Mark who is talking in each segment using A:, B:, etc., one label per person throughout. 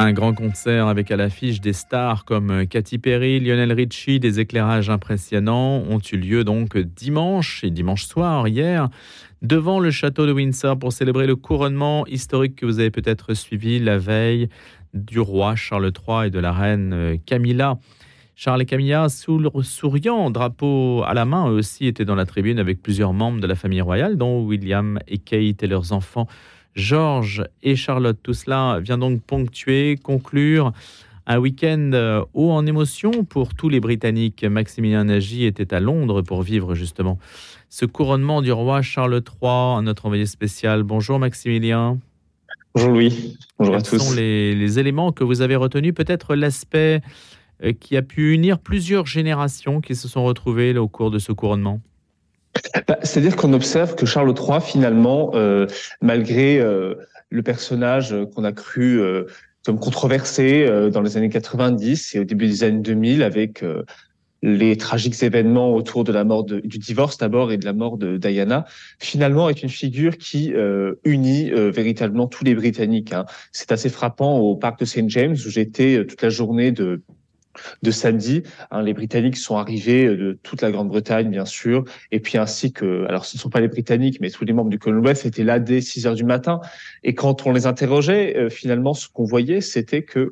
A: Un grand concert avec à l'affiche des stars comme Katy Perry, Lionel Richie, des éclairages impressionnants ont eu lieu donc dimanche et dimanche soir hier devant le château de Windsor pour célébrer le couronnement historique que vous avez peut-être suivi la veille du roi Charles III et de la reine Camilla. Charles et Camilla, souriant, drapeau à la main, eux aussi étaient dans la tribune avec plusieurs membres de la famille royale, dont William et Kate et leurs enfants Georges et Charlotte. Tout cela vient donc ponctuer, conclure un week-end euh, haut en émotion pour tous les Britanniques. Maximilien Nagy était à Londres pour vivre justement ce couronnement du roi Charles III, notre envoyé spécial. Bonjour Maximilien.
B: Bonjour Louis. Bonjour
A: à tous. Quels sont les, les, éléments que vous avez retenus? Peut-être l'aspect euh, qui a pu unir plusieurs générations qui se sont retrouvées au cours de ce couronnement?
B: Bah, C'est-à-dire qu'on observe que Charles III, finalement, euh, malgré euh, le personnage qu'on a cru comme controversé dans les années 90 et au début des années 2000 avec les tragiques événements autour de la mort du divorce d'abord et de la mort de Diana, finalement est une figure qui unit véritablement tous les Britanniques. Hein. C'est assez frappant au parc de St James où j'étais toute la journée de de samedi. Hein, les Britanniques sont arrivés euh, de toute la Grande-Bretagne, bien sûr, et puis ainsi que, alors ce ne sont pas les Britanniques, mais tous les membres du Commonwealth étaient là dès 6 heures du matin. Et quand on les interrogeait, euh, finalement, ce qu'on voyait, c'était que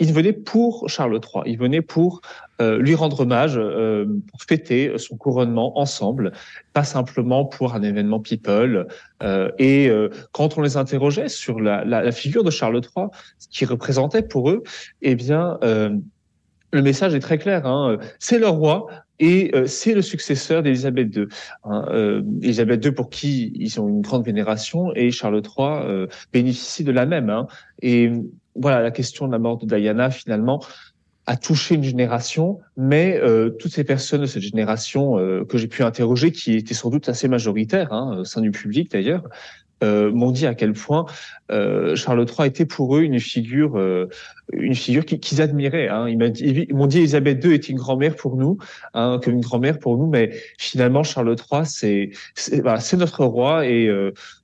B: ils venaient pour Charles III, ils venaient pour euh, lui rendre hommage, pour fêter son couronnement ensemble, pas simplement pour un événement people. et quand on les interrogeait sur la, la, figure de Charles III, ce qui représentait pour eux, eh bien le message est très clair. Hein. C'est le roi et euh, c'est le successeur d'Élisabeth II. Hein. Euh, Élisabeth II pour qui ils ont une grande vénération et Charles III euh, bénéficie de la même. Hein. Et voilà, la question de la mort de Diana finalement a touché une génération, mais toutes ces personnes de cette génération que j'ai pu interroger, qui étaient sans doute assez majoritaires hein, au sein du public d'ailleurs, euh, m'ont dit à quel point euh, Charles III était pour eux une figure, euh, une figure qu'ils admiraient. Hein. Ils m'ont dit, Elisabeth II est une grand-mère pour nous, hein, comme une grand-mère pour nous, mais finalement Charles III c'est c'est notre roi et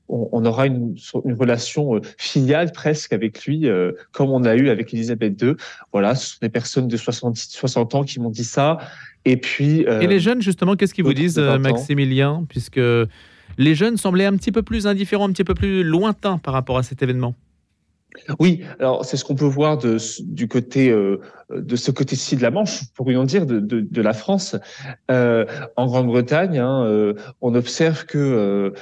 B: on, on, aura une, une relation filiale presque avec lui, comme on a eu avec Elisabeth II. Voilà, ce sont des personnes de 60, 60 ans qui m'ont dit ça. Et puis.
A: et les jeunes justement, qu'est-ce qu'ils vous disent, Maximilien, puisque les jeunes semblaient un petit peu plus indifférents, un petit peu plus lointains par rapport à cet événement.
B: Oui, alors c'est ce qu'on peut voir de, du côté euh, de ce côté-ci de la Manche, pour en dire, de, la France. Euh, en Grande-Bretagne, hein, euh, on observe que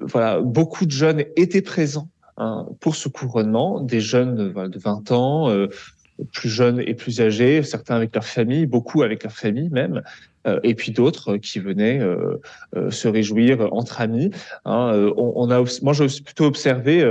B: voilà beaucoup de jeunes étaient présents hein, pour ce couronnement, des jeunes de 20 ans, plus jeunes et plus âgés, certains avec leur famille, beaucoup avec leur famille même. Euh, et puis d'autres qui venaient euh, euh, se réjouir entre amis. Hein, on, a, moi, j'ai plutôt observé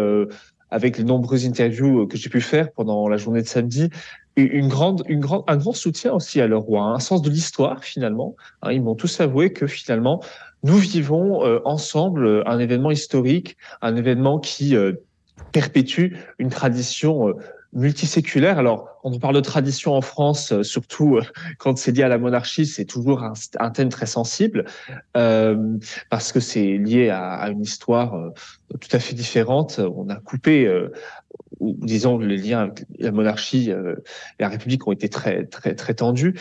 B: avec les nombreuses interviews que j'ai pu faire pendant la journée de samedi, une grande, une grande, un grand soutien aussi à leur roi, hein, un sens de l'histoire finalement. Hein, ils m'ont tous avoué que finalement, nous vivons ensemble un événement historique, un événement qui perpétue une tradition multiséculaire. Alors, on parle de tradition en France, euh, surtout euh, quand c'est lié à la monarchie, c'est toujours un, thème très sensible euh, parce que c'est lié à, une histoire tout à fait différente. On a coupé, ou disons, les liens avec la monarchie et la République ont été très très très tendus.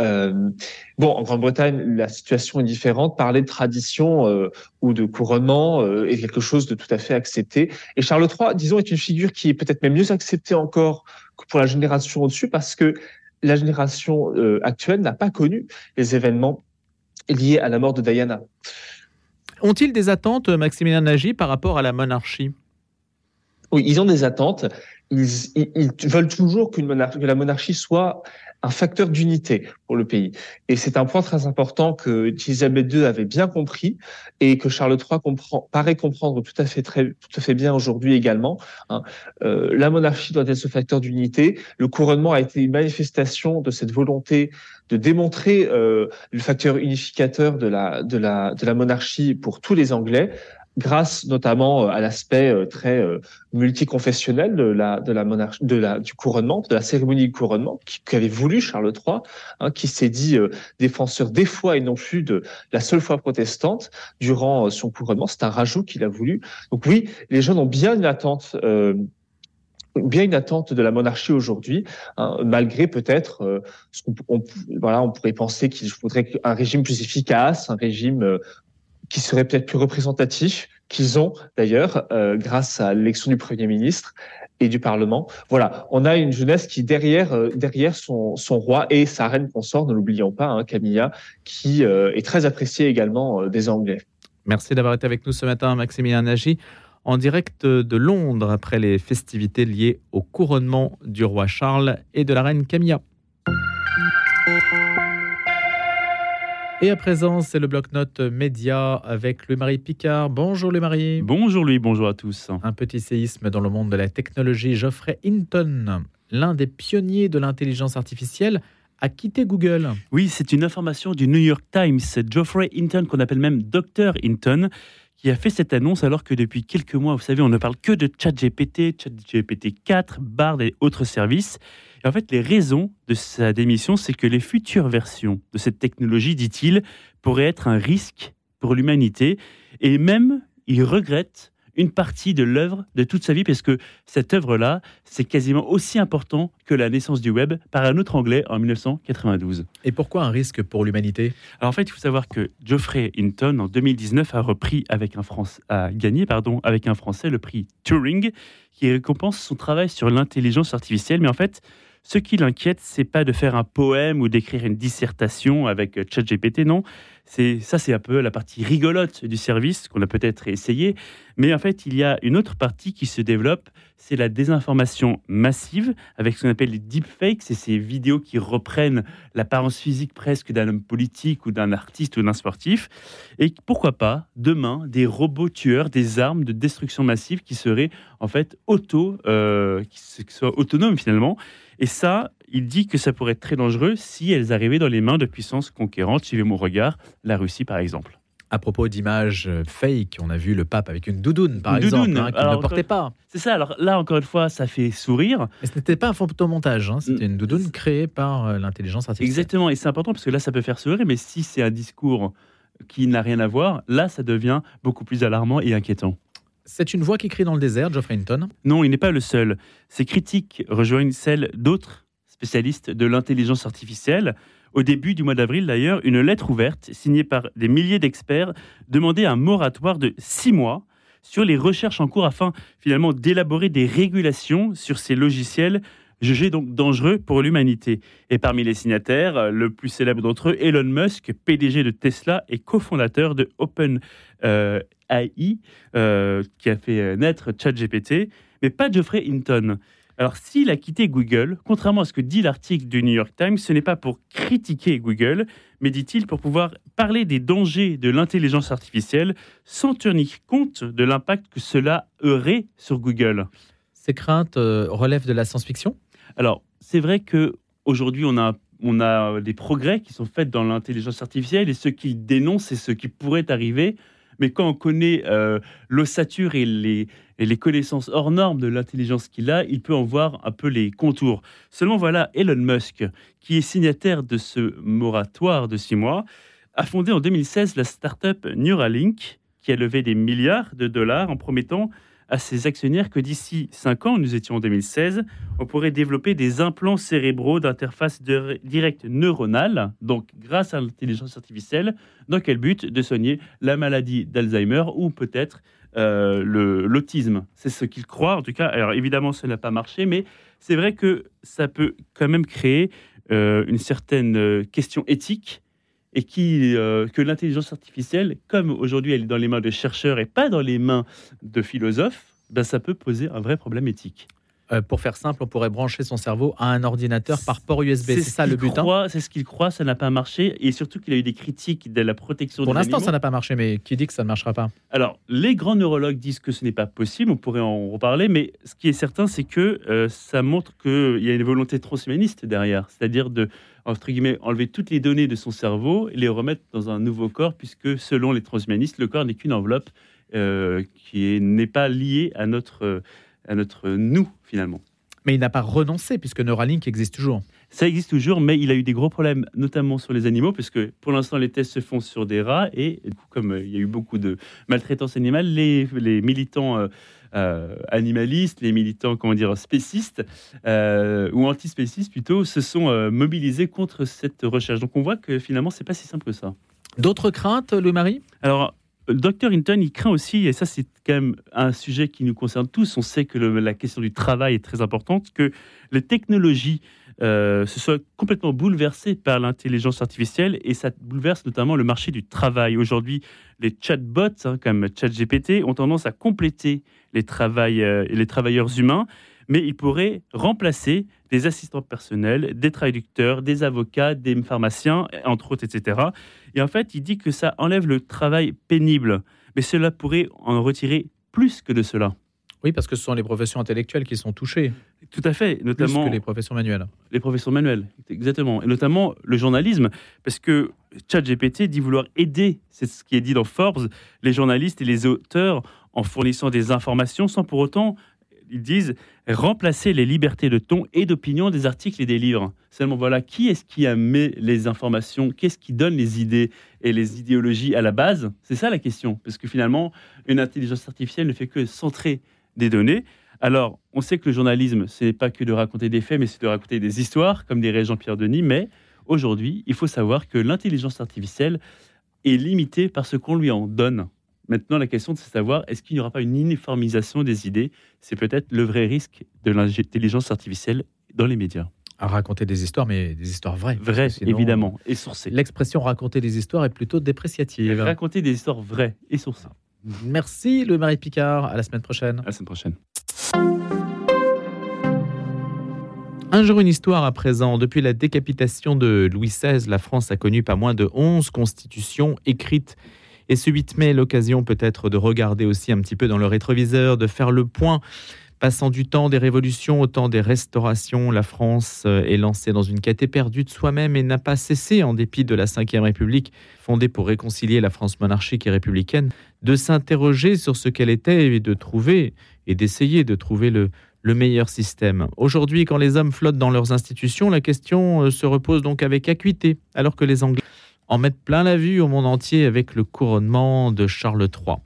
B: Euh, bon, en Grande-Bretagne, la situation est différente. Parler de tradition euh, ou de couronnement euh, est quelque chose de tout à fait accepté. Et Charles III, disons, est une figure qui est peut-être même mieux acceptée encore que pour la génération au-dessus, parce que la génération actuelle n'a pas connu les événements liés à la mort de Diana.
A: Ont-ils des attentes, Maximilien Nagy, par rapport à la monarchie?
B: Ils ont des attentes. Ils, ils, veulent toujours que la monarchie soit un facteur d'unité pour le pays. Et c'est un point très important que Elisabeth II avait bien compris et que Charles III comprend, paraît comprendre tout à fait, très, tout à fait bien aujourd'hui également. Hein. Euh, la monarchie doit être ce facteur d'unité. Le couronnement a été une manifestation de cette volonté de démontrer euh, le facteur unificateur de la, de, la, de la monarchie pour tous les Anglais grâce notamment à l'aspect très multiconfessionnel de la de la monarchie, de la du couronnement, de la cérémonie du couronnement qu'avait voulu Charles III, hein, qui s'est dit défenseur des fois et non plus de la seule foi protestante durant son couronnement. C'est un rajout qu'il a voulu. Donc oui, les gens ont bien une attente bien une attente de la monarchie aujourd'hui, hein, malgré peut-être euh, ce qu'on voilà, on pourrait penser qu'il faudrait un régime plus efficace, un régime euh, qui serait peut-être plus représentatif, qu'ils ont d'ailleurs euh, grâce à l'élection du Premier ministre et du Parlement. Voilà, on a une jeunesse qui derrière derrière son, son roi et sa reine consort, ne l'oublions pas, hein, Camilla, qui est très appréciée également des Anglais.
A: Merci d'avoir été avec nous ce matin, Maximilien Nagy en direct de Londres après les festivités liées au couronnement du roi Charles et de la reine Camilla. Et à présent, c'est le bloc-notes média avec le Marie Picard. Bonjour le Marie.
C: Bonjour lui, bonjour à tous.
A: Un petit séisme dans le monde de la technologie. Geoffrey Hinton, l'un des pionniers de l'intelligence artificielle, a quitté Google.
C: Oui, c'est une information du New York Times. Geoffrey Hinton, qu'on appelle même Dr Hinton, qui a fait cette annonce alors que depuis quelques mois, vous savez, on ne parle que de ChatGPT, ChatGPT 4, Bard et autres services. Et en fait, les raisons de sa démission, c'est que les futures versions de cette technologie, dit-il, pourraient être un risque pour l'humanité. Et même, il regrette une partie de l'œuvre de toute sa vie, parce que cette œuvre-là, c'est quasiment aussi important que la naissance du web par un autre anglais en 1992.
A: Et pourquoi un risque pour l'humanité?
C: Alors en fait, il faut savoir que Geoffrey Hinton, en 2019, a repris avec un France, a gagné pardon, avec un Français le prix Turing, qui récompense son travail sur l'intelligence artificielle. Mais en fait, ce qui l'inquiète, c'est pas de faire un poème ou d'écrire une dissertation avec ChatGPT, non. C'est ça, c'est un peu la partie rigolote du service qu'on a peut-être essayé. Mais en fait, il y a une autre partie qui se développe, c'est la désinformation massive avec ce qu'on appelle les deepfakes, c'est ces vidéos qui reprennent l'apparence physique presque d'un homme politique ou d'un artiste ou d'un sportif. Et pourquoi pas demain des robots tueurs, des armes de destruction massive qui seraient en fait auto, euh, qui soient autonomes finalement et ça, il dit que ça pourrait être très dangereux si elles arrivaient dans les mains de puissances conquérantes, suivez mon regard, la Russie par exemple.
A: À propos d'images euh, fake, on a vu le pape avec une doudoune, par exemple, hein, qu'il ne portait pas.
C: C'est ça, alors là, encore une fois, ça fait sourire.
A: Mais ce n'était pas un photomontage, hein, c'était une doudoune créée par euh, l'intelligence artificielle.
C: Exactement, et c'est important parce que là, ça peut faire sourire, mais si c'est un discours qui n'a rien à voir, là, ça devient beaucoup plus alarmant et inquiétant.
A: C'est une voix qui crie dans le désert, Geoffrey Hinton
C: Non, il n'est pas le seul. Ses critiques rejoignent celles d'autres spécialistes de l'intelligence artificielle. Au début du mois d'avril, d'ailleurs, une lettre ouverte signée par des milliers d'experts demandait un moratoire de six mois sur les recherches en cours afin finalement d'élaborer des régulations sur ces logiciels jugés donc dangereux pour l'humanité. Et parmi les signataires, le plus célèbre d'entre eux, Elon Musk, PDG de Tesla et cofondateur de Open euh, AI, euh, qui a fait euh, naître ChatGPT, mais pas Geoffrey Hinton. Alors, s'il a quitté Google, contrairement à ce que dit l'article du New York Times, ce n'est pas pour critiquer Google, mais dit-il pour pouvoir parler des dangers de l'intelligence artificielle sans tenir compte de l'impact que cela aurait sur Google.
A: Ces craintes euh, relèvent de la science-fiction?
C: Alors, c'est vrai que aujourd'hui, on a on a des progrès qui sont faits dans l'intelligence artificielle et ce qu'il dénonce, c'est ce qui pourrait arriver mais quand on connaît euh, l'ossature et les, les connaissances hors normes de l'intelligence qu'il a, il peut en voir un peu les contours. Seulement voilà, Elon Musk, qui est signataire de ce moratoire de six mois, a fondé en 2016 la start-up Neuralink, qui a levé des milliards de dollars en promettant à ses actionnaires que d'ici 5 ans, nous étions en 2016, on pourrait développer des implants cérébraux d'interface directe neuronale, donc grâce à l'intelligence artificielle. Dans quel but De soigner la maladie d'Alzheimer ou peut-être euh, l'autisme. C'est ce qu'il croit en tout cas. Alors évidemment, ça n'a pas marché, mais c'est vrai que ça peut quand même créer euh, une certaine euh, question éthique et qui, euh, que l'intelligence artificielle, comme aujourd'hui elle est dans les mains de chercheurs et pas dans les mains de philosophes, ben ça peut poser un vrai problème éthique.
A: Euh, pour faire simple, on pourrait brancher son cerveau à un ordinateur par port USB. C'est ça le but. Hein
C: c'est ce qu'il croit, ça n'a pas marché. Et surtout qu'il a eu des critiques de la protection
A: Pour l'instant,
C: ça
A: n'a pas marché, mais qui dit que ça ne marchera pas?
C: Alors, les grands neurologues disent que ce n'est pas possible, on pourrait en reparler, mais ce qui est certain, c'est que euh, ça montre qu'il y a une volonté transhumaniste derrière. C'est-à-dire de entre guillemets, enlever toutes les données de son cerveau et les remettre dans un nouveau corps, puisque selon les transhumanistes, le corps n'est qu'une enveloppe qui n'est pas lié à notre, à notre nous, finalement.
A: Mais il n'a pas renoncé, puisque Neuralink existe toujours.
C: Ça existe toujours, mais il a eu des gros problèmes, notamment sur les animaux, puisque pour l'instant, les tests se font sur des rats, et du coup, comme il y a eu beaucoup de maltraitance animale, les, les militants euh, animalistes, les militants, comment dire, spécistes, euh, ou antispécistes plutôt, se sont euh, mobilisés contre cette recherche. Donc on voit que finalement, c'est pas si simple que ça.
A: D'autres craintes, le mari
C: Alors, Dr Hinton, il craint aussi, et ça c'est quand même un sujet qui nous concerne tous, on sait que la question du travail est très importante, que les technologies se soient complètement bouleversées par l'intelligence artificielle et ça bouleverse notamment le marché du travail. Aujourd'hui, les chatbots, hein, comme ChatGPT, ont tendance à compléter les, euh, les travailleurs humains, mais ils pourraient remplacer des assistants personnels, des traducteurs, des avocats, des pharmaciens, entre autres, etc. Et en fait, il dit que ça enlève le travail pénible, mais cela pourrait en retirer plus que de cela.
A: Oui, parce que ce sont les professions intellectuelles qui sont touchées.
C: Tout à fait, notamment
A: plus que les professions manuelles.
C: Les professions manuelles, exactement, et notamment le journalisme, parce que ChatGPT dit vouloir aider, c'est ce qui est dit dans Forbes, les journalistes et les auteurs en fournissant des informations sans pour autant, ils disent, remplacer les libertés de ton et d'opinion des articles et des livres. Seulement voilà, qui est-ce qui a mis les informations? Qu'est-ce qui donne les idées et les idéologies à la base? C'est ça la question, parce que finalement, une intelligence artificielle ne fait que centrer des données. Alors, on sait que le journalisme, ce n'est pas que de raconter des faits, mais c'est de raconter des histoires, comme dirait Jean-Pierre Denis, mais aujourd'hui, il faut savoir que l'intelligence artificielle est limitée par ce qu'on lui en donne. Maintenant, la question, c'est de savoir est-ce qu'il n'y aura pas une uniformisation des idées? C'est peut-être le vrai risque de l'intelligence artificielle dans les médias.
A: À raconter des histoires, mais des histoires vraies.
C: Vraies, évidemment, et sourcées.
A: L'expression raconter des histoires est plutôt dépréciative.
C: Raconter des histoires vraies et sourcées.
A: Merci, le Marie Picard. À la semaine prochaine.
C: À la semaine prochaine.
A: Un jour, une histoire à présent. Depuis la décapitation de Louis XVI, la France a connu pas moins de 11 constitutions écrites et ce 8 mai, l'occasion peut-être de regarder aussi un petit peu dans le rétroviseur, de faire le point. Passant du temps des révolutions au temps des restaurations, la France euh, est lancée dans une quête éperdue de soi-même et n'a pas cessé, en dépit de la Ve République, fondée pour réconcilier la France monarchique et républicaine, de s'interroger sur ce qu'elle était et de trouver et d'essayer de trouver le, le meilleur système. Aujourd'hui, quand les hommes flottent dans leurs institutions, la question euh, se repose donc avec acuité, alors que les Anglais en mettre plein la vue au monde entier avec le couronnement de Charles III.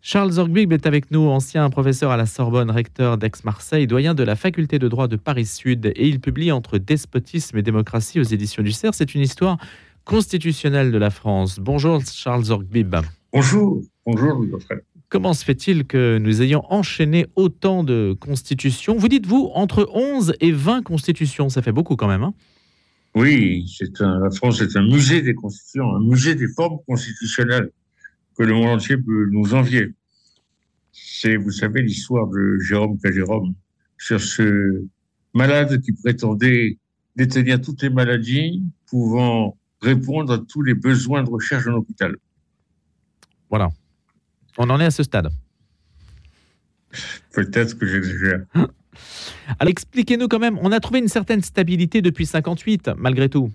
A: Charles Zorgbib est avec nous, ancien professeur à la Sorbonne, recteur d'Aix-Marseille, doyen de la faculté de droit de Paris-Sud, et il publie Entre despotisme et démocratie aux éditions du CERF. C'est une histoire constitutionnelle de la France. Bonjour Charles Zorgbib.
D: Bonjour, bonjour Louis
A: Comment se fait-il que nous ayons enchaîné autant de constitutions? Vous dites-vous entre 11 et 20 constitutions, ça fait beaucoup quand même. Hein
D: oui, c'est un, la France est un musée des constitutions, un musée des formes constitutionnelles que le monde entier peut nous envier. C'est, vous savez, l'histoire de Jérôme Jérôme sur ce malade qui prétendait détenir toutes les maladies pouvant répondre à tous les besoins de recherche d'un hôpital.
A: Voilà. On en est à ce stade.
D: Peut-être que j'exagère.
A: Alors expliquez-nous quand même, on a trouvé une certaine stabilité depuis 58, malgré tout.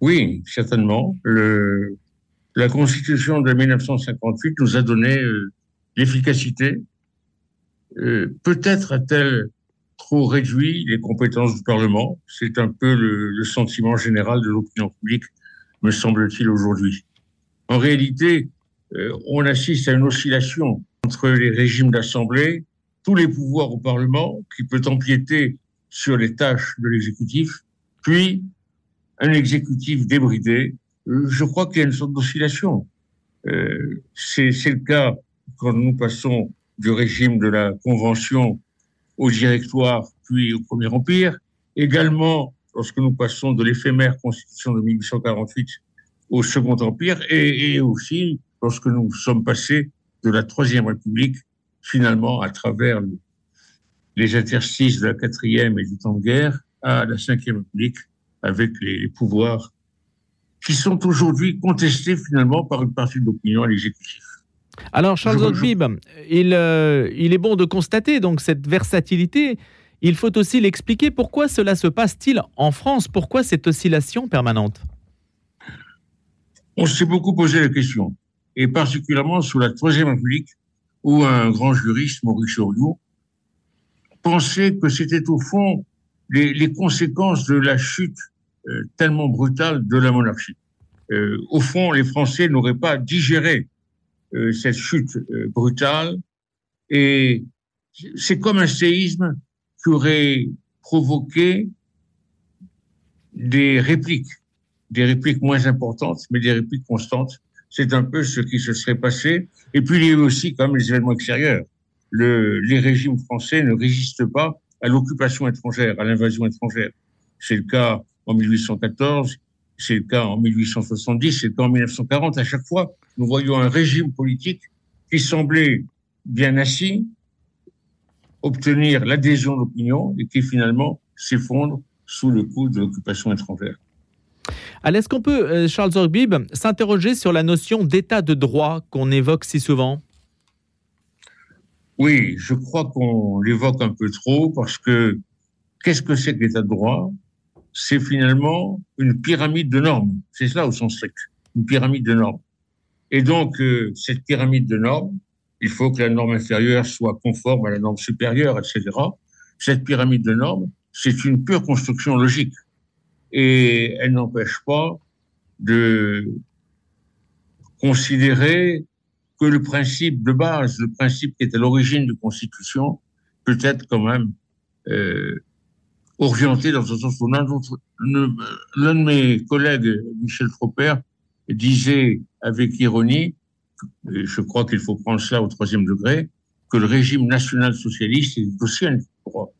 D: Oui, certainement. La Constitution de 1958 nous a donné euh, l'efficacité. Euh, peut-être a-t-elle trop réduit les compétences du Parlement. C'est un peu le, sentiment général de l'opinion publique, me semble-t-il, aujourd'hui. En réalité, euh, on assiste à une oscillation entre les régimes d'assemblée tous les pouvoirs au Parlement, qui peut empiéter sur les tâches de l'exécutif, puis un exécutif débridé. Euh, je crois qu'il y a une sorte d'oscillation. Euh, c'est le cas quand nous passons du régime de la Convention au directoire, puis au Premier Empire. Également, lorsque nous passons de l'éphémère Constitution de 1848 au Second Empire, et, et aussi lorsque nous sommes passés de la Troisième République finalement, à travers les interstices de la quatrième et du temps de guerre, à la cinquième République, avec les, pouvoirs qui sont aujourd'hui contestés finalement par une partie de l'opinion à l'exécutif.
A: Alors, Charles Oldbib, il, euh, il est bon de constater donc cette versatilité. Il faut aussi l'expliquer. Pourquoi cela se passe-t-il en France? Pourquoi cette oscillation permanente?
D: On s'est beaucoup posé la question. et particulièrement sous la Troisième République, où un grand juriste, Maurice Oriot, pensait que c'était au fond les, conséquences de la chute euh, tellement brutale de la monarchie. Euh, au fond, les Français n'auraient pas digéré euh, cette chute brutale et c'est comme un séisme qui aurait provoqué des répliques, des répliques moins importantes, mais des répliques constantes. C'est un peu ce qui se serait passé. Et puis il y a eu aussi comme les événements extérieurs. Le, les régimes français ne résistent pas à l'occupation étrangère, à l'invasion étrangère. C'est le cas en 1814, c'est le cas en 1870, c'est le cas en 1940. À chaque fois, nous voyons un régime politique qui semblait bien assis, obtenir l'adhésion de l'opinion et qui finalement s'effondre sous le coup de l'occupation étrangère.
A: Alors, est-ce qu'on peut, euh, Charles Zorbib, s'interroger sur la notion d'état de droit qu'on évoque si souvent?
D: Oui, je crois qu'on l'évoque un peu trop parce que qu'est-ce que c'est que l'état de droit? C'est finalement une pyramide de normes. C'est cela au sens strict, une pyramide de normes. Et donc, euh, cette pyramide de normes, il faut que la norme inférieure soit conforme à la norme supérieure, etc. Cette pyramide de normes, c'est une pure construction logique. Et elle n'empêche pas de considérer que le principe de base, le principe qui est à l'origine de Constitution, peut être quand même euh, orienté dans un sens ou l'un de mes collègues, Michel Tropper, disait avec ironie, et je crois qu'il faut prendre cela au troisième degré, que le régime national socialiste est aussi un droit.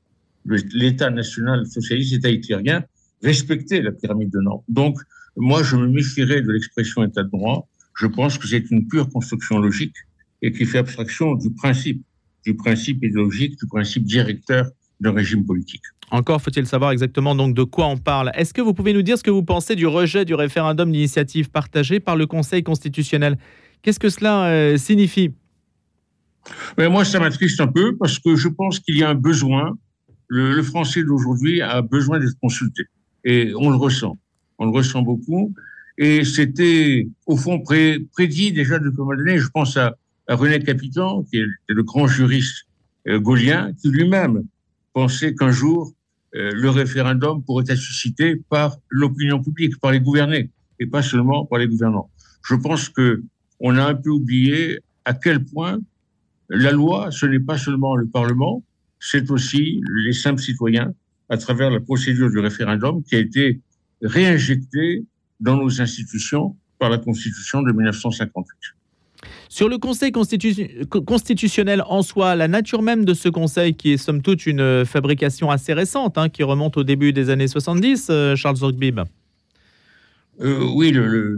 D: l'État national socialiste, État hitlérien, respectait la pyramide de normes. Donc, moi, je me méfierais de l'expression État de droit. Je pense que c'est une pure construction logique et qui fait abstraction du principe, du principe idéologique, du principe directeur d'un régime politique.
A: Encore faut-il savoir exactement donc de quoi on parle. Est-ce que vous pouvez nous dire ce que vous pensez du rejet du référendum d'initiative partagée par le Conseil constitutionnel? Qu'est-ce que cela euh, signifie?
D: Mais Moi, ça m'attriste un peu parce que je pense qu'il y a un besoin le, le français d'aujourd'hui a besoin d'être consulté. Et on le ressent. On le ressent beaucoup. Et c'était, au fond, pré, prédit déjà depuis d'années. Je pense à, à, René Capitan, qui est le grand juriste euh, gaulien, qui lui-même pensait qu'un jour, euh, le référendum pourrait être suscité par l'opinion publique, par les gouvernés, et pas seulement par les gouvernants. Je pense que on a un peu oublié à quel point la loi, ce n'est pas seulement le Parlement, c'est aussi les simples citoyens à travers la procédure du référendum qui a été réinjectée dans nos institutions par la Constitution de 1958.
A: Sur le Conseil constitu constitutionnel en soi, la nature même de ce Conseil, qui est somme toute une fabrication assez récente, hein, qui remonte au début des années 70, euh, Charles Zorgbib
D: euh, Oui,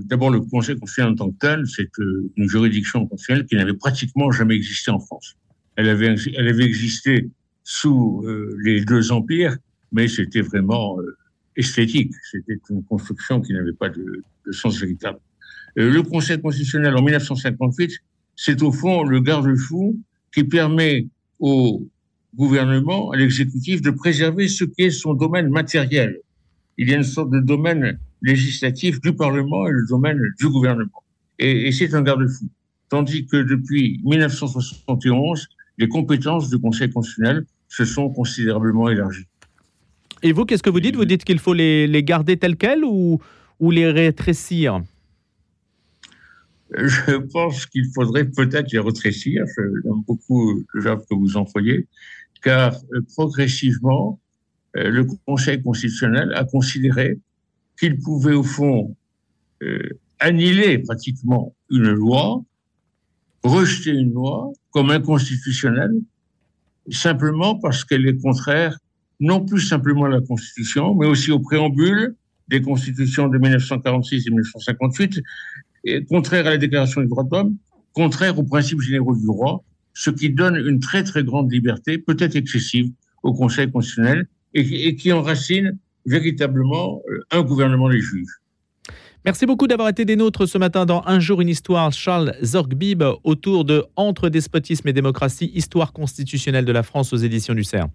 D: d'abord le Conseil constitutionnel en tant que tel, c'est euh, une juridiction constitutionnelle qui n'avait pratiquement jamais existé en France. Elle avait, elle avait existé sous euh, les deux empires, mais c'était vraiment euh, esthétique. C'était une construction qui n'avait pas de, sens véritable. Euh, le Conseil constitutionnel en 1958, c'est au fond le garde-fou qui permet au gouvernement, à l'exécutif, de préserver ce qui est son domaine matériel. Il y a une sorte de domaine législatif du Parlement et le domaine du gouvernement. Et c'est un garde-fou. Tandis que depuis 1971, les compétences du Conseil constitutionnel se sont considérablement élargies.
A: Et vous, qu'est-ce que vous dites? Vous dites qu'il faut les, garder telles quelles ou, ou les rétrécir?
D: Je pense qu'il faudrait peut-être les rétrécir. J'aime beaucoup le verbe que vous employez, car euh, progressivement, euh, le Conseil constitutionnel a considéré qu'il pouvait au fond euh, annihiler pratiquement une loi, rejeter une loi comme inconstitutionnelle simplement parce qu'elle est contraire non plus simplement à la Constitution, mais aussi au préambule des constitutions de 1946 et 1958, et contraire à la Déclaration des droits de l'homme, contraire aux principes généraux du droit, ce qui donne une très très grande liberté, peut-être excessive, au Conseil constitutionnel et, et qui enracine véritablement euh, un gouvernement des juges.
A: Merci beaucoup d'avoir été des nôtres ce matin dans Un jour une histoire, Charles Zorgbib, autour de Entre despotisme et démocratie, histoire constitutionnelle de la France aux éditions du CERF.